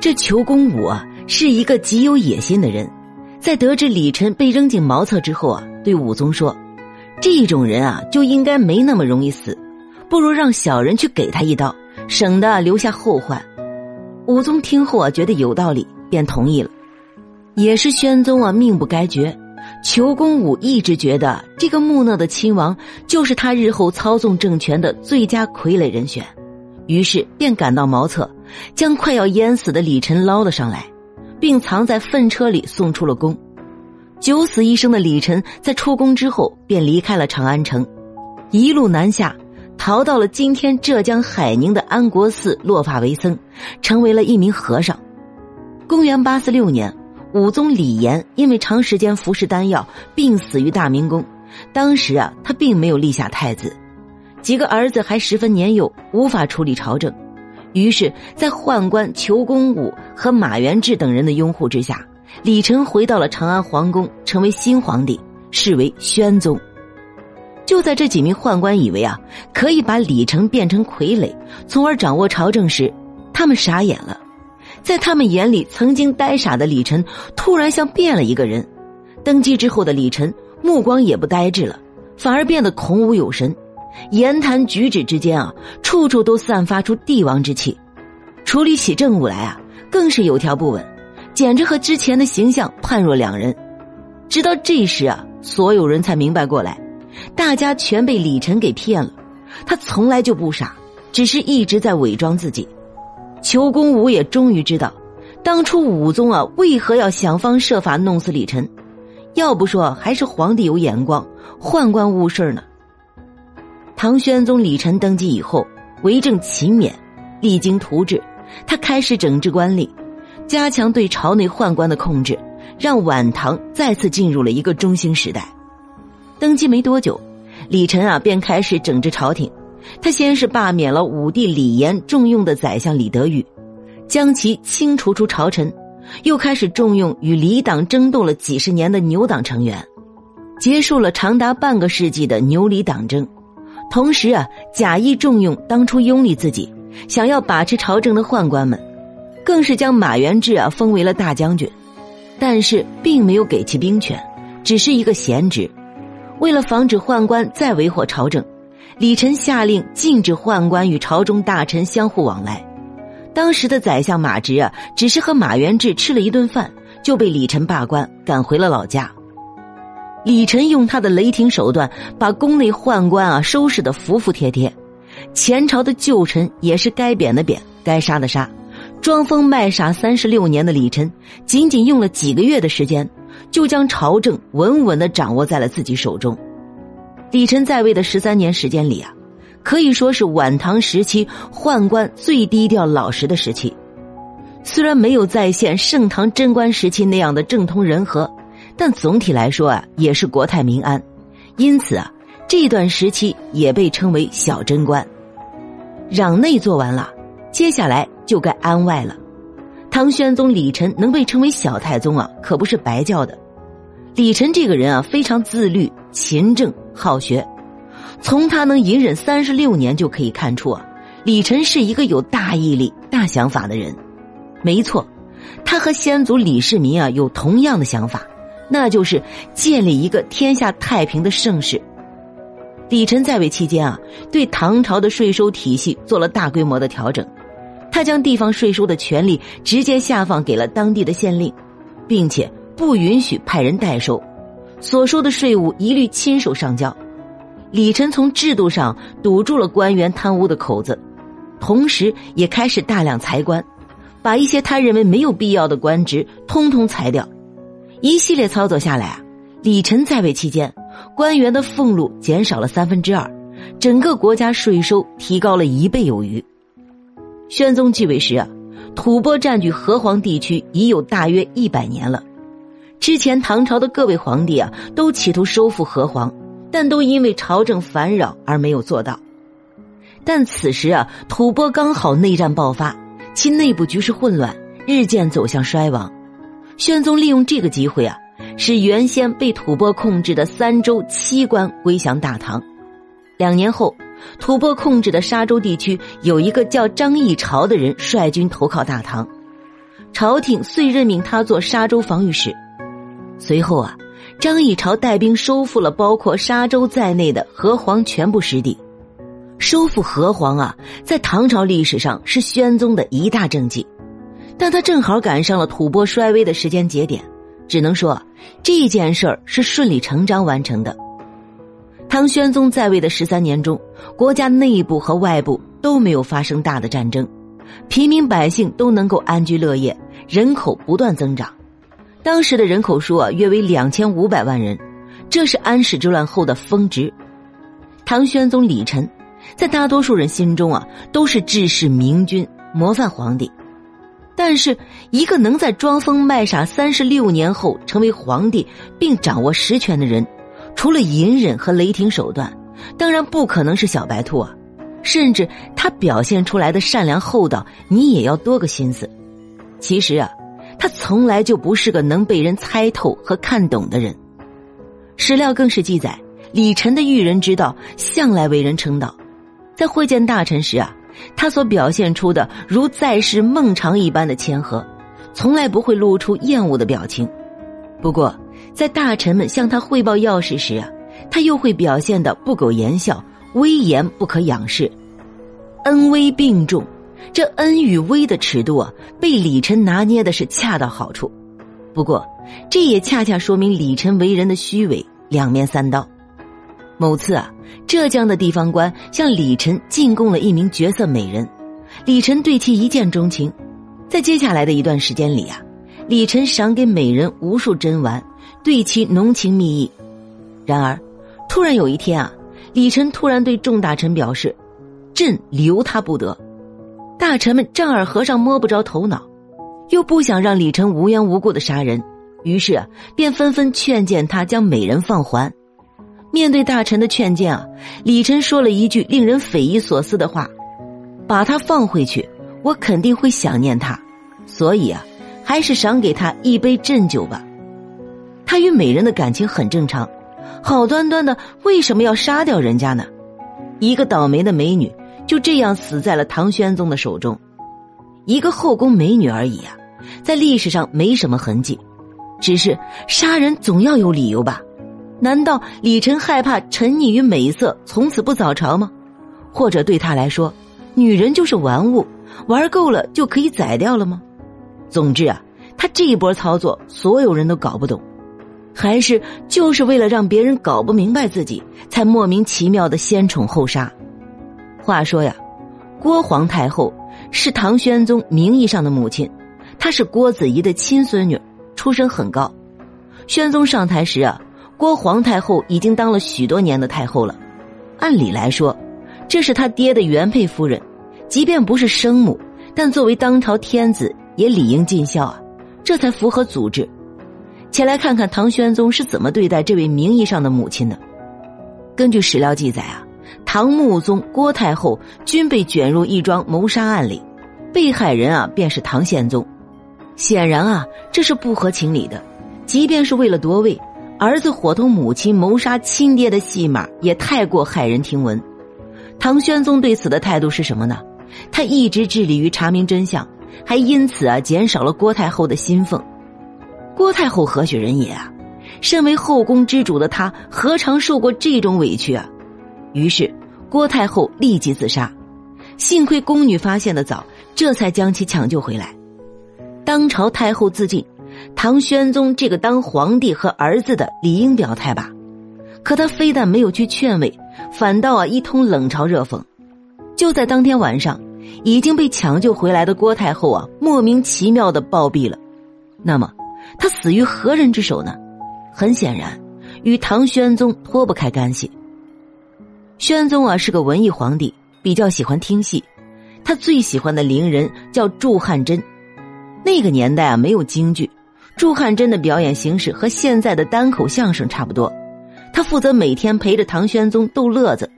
这裘公武啊，是一个极有野心的人，在得知李晨被扔进茅厕之后啊，对武宗说：“这种人啊，就应该没那么容易死，不如让小人去给他一刀，省得留下后患。”武宗听后啊，觉得有道理，便同意了。也是宣宗啊，命不该绝。裘公武一直觉得这个木讷的亲王就是他日后操纵政权的最佳傀儡人选，于是便赶到茅厕，将快要淹死的李晨捞了上来，并藏在粪车里送出了宫。九死一生的李晨在出宫之后便离开了长安城，一路南下，逃到了今天浙江海宁的安国寺落发为僧，成为了一名和尚。公元八四六年。武宗李炎因为长时间服食丹药，病死于大明宫。当时啊，他并没有立下太子，几个儿子还十分年幼，无法处理朝政。于是，在宦官裘公武和马元志等人的拥护之下，李晨回到了长安皇宫，成为新皇帝，是为宣宗。就在这几名宦官以为啊，可以把李晨变成傀儡，从而掌握朝政时，他们傻眼了。在他们眼里，曾经呆傻的李晨突然像变了一个人。登基之后的李晨，目光也不呆滞了，反而变得孔武有神，言谈举止之间啊，处处都散发出帝王之气。处理起政务来啊，更是有条不紊，简直和之前的形象判若两人。直到这时啊，所有人才明白过来，大家全被李晨给骗了。他从来就不傻，只是一直在伪装自己。裘公武也终于知道，当初武宗啊为何要想方设法弄死李晨，要不说还是皇帝有眼光，宦官误事呢。唐宣宗李晨登基以后，为政勤勉，励精图治，他开始整治官吏，加强对朝内宦官的控制，让晚唐再次进入了一个中兴时代。登基没多久，李晨啊便开始整治朝廷。他先是罢免了武帝李炎重用的宰相李德裕，将其清除出朝臣，又开始重用与李党争斗了几十年的牛党成员，结束了长达半个世纪的牛李党争。同时啊，假意重用当初拥立自己、想要把持朝政的宦官们，更是将马元志啊封为了大将军，但是并没有给其兵权，只是一个闲职。为了防止宦官再为祸朝政。李晨下令禁止宦官与朝中大臣相互往来。当时的宰相马直啊，只是和马元志吃了一顿饭，就被李晨罢官，赶回了老家。李晨用他的雷霆手段，把宫内宦官啊收拾的服服帖帖，前朝的旧臣也是该贬的贬，该杀的杀。装疯卖傻三十六年的李晨，仅仅用了几个月的时间，就将朝政稳稳的掌握在了自己手中。李晨在位的十三年时间里啊，可以说是晚唐时期宦官最低调老实的时期。虽然没有再现盛唐贞观时期那样的政通人和，但总体来说啊，也是国泰民安。因此啊，这段时期也被称为小贞观。攘内做完了，接下来就该安外了。唐宣宗李晨能被称为小太宗啊，可不是白叫的。李晨这个人啊，非常自律、勤政。好学，从他能隐忍三十六年就可以看出啊，李晨是一个有大毅力、大想法的人。没错，他和先祖李世民啊有同样的想法，那就是建立一个天下太平的盛世。李晨在位期间啊，对唐朝的税收体系做了大规模的调整，他将地方税收的权利直接下放给了当地的县令，并且不允许派人代收。所收的税务一律亲手上交，李晨从制度上堵住了官员贪污的口子，同时也开始大量裁官，把一些他认为没有必要的官职通通裁掉。一系列操作下来啊，李晨在位期间，官员的俸禄减少了三分之二，整个国家税收提高了一倍有余。宣宗继位时啊，吐蕃占据河湟地区已有大约一百年了。之前唐朝的各位皇帝啊，都企图收复河湟，但都因为朝政烦扰而没有做到。但此时啊，吐蕃刚好内战爆发，其内部局势混乱，日渐走向衰亡。宣宗利用这个机会啊，使原先被吐蕃控制的三州七关归降大唐。两年后，吐蕃控制的沙州地区有一个叫张议潮的人率军投靠大唐。朝廷遂任命他做沙州防御使。随后啊，张议潮带兵收复了包括沙州在内的河湟全部失地。收复河湟啊，在唐朝历史上是宣宗的一大政绩，但他正好赶上了吐蕃衰微的时间节点，只能说这件事儿是顺理成章完成的。唐玄宗在位的十三年中，国家内部和外部都没有发生大的战争，平民百姓都能够安居乐业，人口不断增长。当时的人口数啊，约为两千五百万人，这是安史之乱后的峰值。唐玄宗李忱。在大多数人心中啊，都是治世明君、模范皇帝。但是，一个能在装疯卖傻三十六年后成为皇帝并掌握实权的人，除了隐忍和雷霆手段，当然不可能是小白兔啊。甚至他表现出来的善良厚道，你也要多个心思。其实啊，他从来就不是个能被人猜透和看懂的人。史料更是记载，李晨的驭人之道向来为人称道。在会见大臣时啊，他所表现出的如在世孟尝一般的谦和，从来不会露出厌恶的表情。不过，在大臣们向他汇报要事时啊，他又会表现的不苟言笑，威严不可仰视，恩威并重。这恩与威的尺度啊，被李晨拿捏的是恰到好处。不过，这也恰恰说明李晨为人的虚伪，两面三刀。某次啊，浙江的地方官向李晨进贡了一名绝色美人，李晨对其一见钟情。在接下来的一段时间里啊，李晨赏给美人无数珍玩，对其浓情蜜意。然而，突然有一天啊，李晨突然对众大臣表示：“朕留他不得。”大臣们丈二和尚摸不着头脑，又不想让李晨无缘无故的杀人，于是啊，便纷纷劝谏他将美人放还。面对大臣的劝谏啊，李晨说了一句令人匪夷所思的话：“把他放回去，我肯定会想念他，所以啊，还是赏给他一杯鸩酒吧。”他与美人的感情很正常，好端端的为什么要杀掉人家呢？一个倒霉的美女就这样死在了唐玄宗的手中，一个后宫美女而已啊，在历史上没什么痕迹，只是杀人总要有理由吧。难道李晨害怕沉溺于美色，从此不早朝吗？或者对他来说，女人就是玩物，玩够了就可以宰掉了吗？总之啊，他这一波操作，所有人都搞不懂，还是就是为了让别人搞不明白自己，才莫名其妙的先宠后杀。话说呀，郭皇太后是唐玄宗名义上的母亲，她是郭子仪的亲孙女，出身很高。宣宗上台时啊。郭皇太后已经当了许多年的太后了，按理来说，这是他爹的原配夫人，即便不是生母，但作为当朝天子也理应尽孝啊，这才符合祖制。且来看看唐玄宗是怎么对待这位名义上的母亲的。根据史料记载啊，唐穆宗、郭太后均被卷入一桩谋杀案里，被害人啊便是唐宪宗。显然啊，这是不合情理的，即便是为了夺位。儿子伙同母亲谋杀亲爹的戏码也太过骇人听闻。唐玄宗对此的态度是什么呢？他一直致力于查明真相，还因此啊减少了郭太后的薪俸。郭太后何许人也啊？身为后宫之主的她，何尝受过这种委屈啊？于是郭太后立即自杀。幸亏宫女发现的早，这才将其抢救回来。当朝太后自尽。唐玄宗这个当皇帝和儿子的理应表态吧，可他非但没有去劝慰，反倒啊一通冷嘲热讽。就在当天晚上，已经被抢救回来的郭太后啊莫名其妙的暴毙了。那么，他死于何人之手呢？很显然，与唐玄宗脱不开干系。宣宗啊是个文艺皇帝，比较喜欢听戏，他最喜欢的伶人叫祝汉真。那个年代啊没有京剧。祝汉真的表演形式和现在的单口相声差不多，他负责每天陪着唐玄宗逗乐子。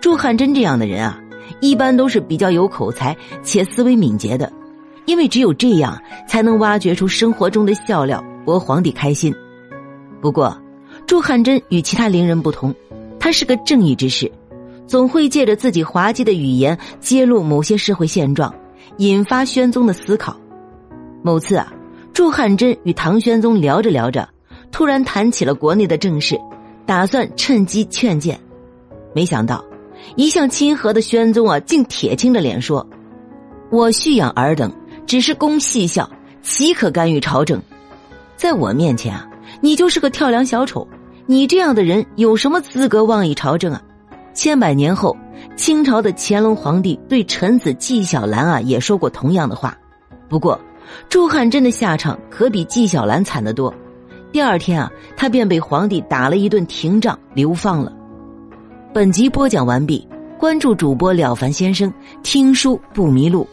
祝汉真这样的人啊，一般都是比较有口才且思维敏捷的，因为只有这样才能挖掘出生活中的笑料，博皇帝开心。不过，祝汉真与其他伶人不同，他是个正义之士，总会借着自己滑稽的语言揭露某些社会现状，引发宣宗的思考。某次啊，祝汉真与唐玄宗聊着聊着，突然谈起了国内的政事，打算趁机劝谏。没想到，一向亲和的宣宗啊，竟铁青着脸说：“我蓄养尔等，只是供细孝，岂可干预朝政？在我面前啊，你就是个跳梁小丑。你这样的人有什么资格妄议朝政啊？”千百年后，清朝的乾隆皇帝对臣子纪晓岚啊，也说过同样的话。不过，朱汉贞的下场可比纪晓岚惨得多。第二天啊，他便被皇帝打了一顿廷杖，流放了。本集播讲完毕，关注主播了凡先生，听书不迷路。